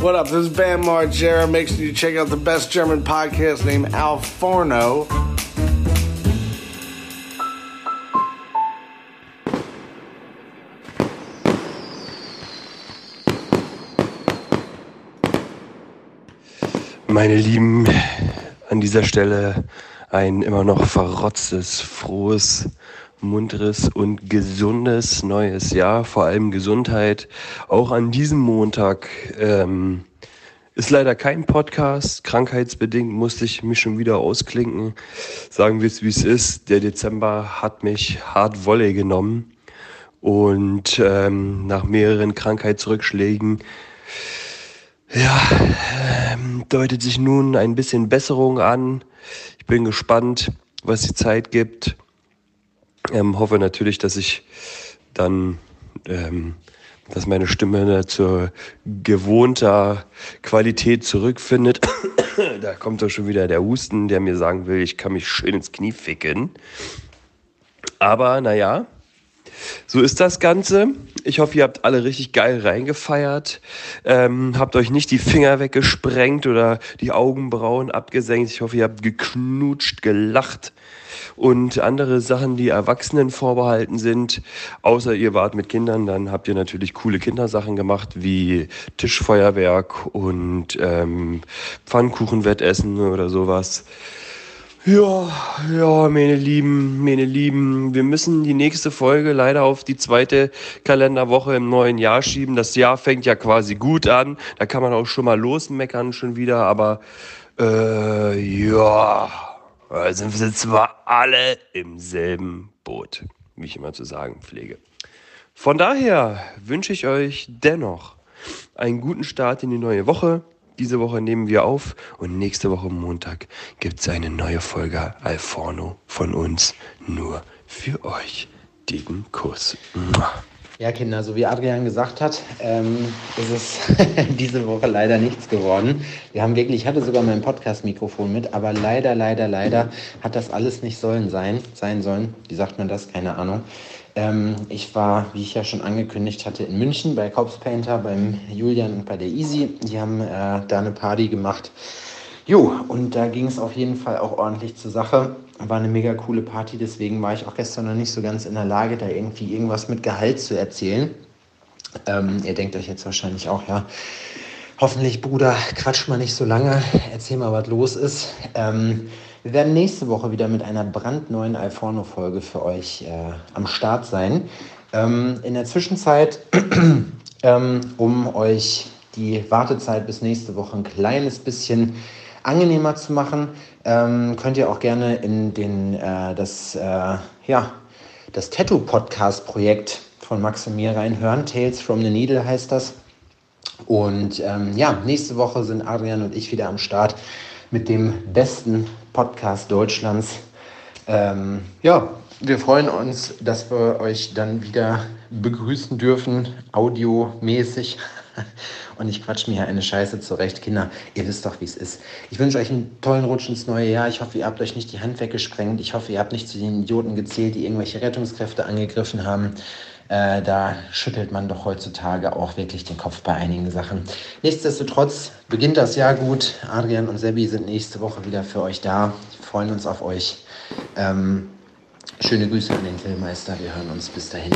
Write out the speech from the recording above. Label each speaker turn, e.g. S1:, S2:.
S1: What up? This is Bam Margera. Make sure you check out the best German podcast named Al Forno.
S2: Meine Lieben, an dieser Stelle ein immer noch verrotztes, frohes, munteres und gesundes neues Jahr, vor allem Gesundheit. Auch an diesem Montag ähm, ist leider kein Podcast. Krankheitsbedingt musste ich mich schon wieder ausklinken. Sagen wir es, wie es ist. Der Dezember hat mich hart Wolle genommen. Und ähm, nach mehreren Krankheitsrückschlägen ja, ähm, deutet sich nun ein bisschen Besserung an. Ich bin gespannt, was die Zeit gibt. Ähm, hoffe natürlich, dass ich dann, ähm, dass meine Stimme zur gewohnter Qualität zurückfindet. da kommt doch schon wieder der Husten, der mir sagen will, ich kann mich schön ins Knie ficken. Aber naja, so ist das Ganze. Ich hoffe, ihr habt alle richtig geil reingefeiert. Ähm, habt euch nicht die Finger weggesprengt oder die Augenbrauen abgesenkt. Ich hoffe, ihr habt geknutscht, gelacht und andere Sachen, die Erwachsenen vorbehalten sind. Außer ihr wart mit Kindern, dann habt ihr natürlich coole Kindersachen gemacht, wie Tischfeuerwerk und ähm, Pfannkuchenwettessen oder sowas. Ja, ja, meine Lieben, meine Lieben, wir müssen die nächste Folge leider auf die zweite Kalenderwoche im neuen Jahr schieben. Das Jahr fängt ja quasi gut an. Da kann man auch schon mal losmeckern schon wieder, aber äh, ja, da sind wir zwar alle im selben Boot, wie ich immer zu sagen pflege. Von daher wünsche ich euch dennoch einen guten Start in die neue Woche. Diese Woche nehmen wir auf und nächste Woche Montag gibt es eine neue Folge Alforno von uns nur für euch. Dicken Kuss.
S3: Ja, Kinder, so wie Adrian gesagt hat, ähm, ist es diese Woche leider nichts geworden. Wir haben wirklich, ich hatte sogar mein Podcast-Mikrofon mit, aber leider, leider, leider hat das alles nicht sollen sein, sein sollen. Wie sagt man das? Keine Ahnung. Ähm, ich war, wie ich ja schon angekündigt hatte, in München bei Cops Painter, beim Julian und bei der Easy. Die haben äh, da eine Party gemacht. Jo, und da ging es auf jeden Fall auch ordentlich zur Sache. War eine mega coole Party, deswegen war ich auch gestern noch nicht so ganz in der Lage, da irgendwie irgendwas mit Gehalt zu erzählen. Ähm, ihr denkt euch jetzt wahrscheinlich auch, ja, hoffentlich, Bruder, quatsch mal nicht so lange, erzähl mal, was los ist. Ähm, wir werden nächste Woche wieder mit einer brandneuen Alforno-Folge für euch äh, am Start sein. Ähm, in der Zwischenzeit, ähm, um euch die Wartezeit bis nächste Woche ein kleines bisschen angenehmer zu machen, ähm, könnt ihr auch gerne in den, äh, das, äh, ja, das Tattoo-Podcast-Projekt von Max und mir reinhören. Tales from the Needle heißt das. Und ähm, ja, nächste Woche sind Adrian und ich wieder am Start mit dem besten Podcast Deutschlands. Ähm, ja, wir freuen uns, dass wir euch dann wieder begrüßen dürfen, audiomäßig. Und ich quatsch mir eine Scheiße zurecht. Kinder, ihr wisst doch, wie es ist. Ich wünsche euch einen tollen Rutsch ins neue Jahr. Ich hoffe, ihr habt euch nicht die Hand weggesprengt. Ich hoffe, ihr habt nicht zu den Idioten gezählt, die irgendwelche Rettungskräfte angegriffen haben. Äh, da schüttelt man doch heutzutage auch wirklich den Kopf bei einigen Sachen. Nichtsdestotrotz beginnt das Jahr gut. Adrian und Sebi sind nächste Woche wieder für euch da. Wir freuen uns auf euch. Ähm, schöne Grüße an den Grillmeister. Wir hören uns bis dahin.